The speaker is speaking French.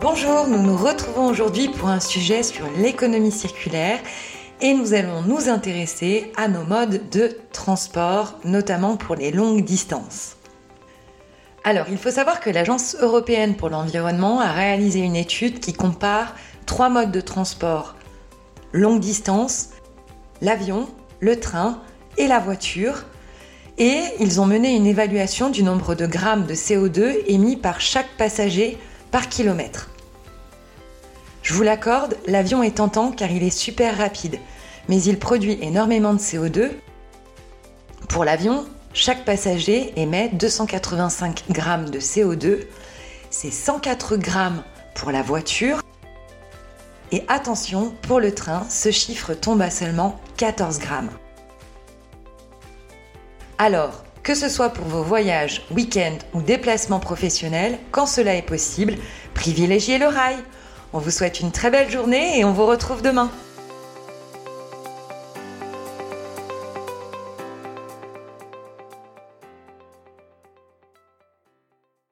Bonjour, nous nous retrouvons aujourd'hui pour un sujet sur l'économie circulaire et nous allons nous intéresser à nos modes de transport, notamment pour les longues distances. Alors, il faut savoir que l'Agence européenne pour l'environnement a réalisé une étude qui compare trois modes de transport longue distance, l'avion, le train et la voiture. Et ils ont mené une évaluation du nombre de grammes de CO2 émis par chaque passager par kilomètre. Je vous l'accorde, l'avion est tentant car il est super rapide, mais il produit énormément de CO2. Pour l'avion, chaque passager émet 285 grammes de CO2. C'est 104 grammes pour la voiture. Et attention, pour le train, ce chiffre tombe à seulement 14 grammes. Alors, que ce soit pour vos voyages, week-ends ou déplacements professionnels, quand cela est possible, privilégiez le rail. On vous souhaite une très belle journée et on vous retrouve demain.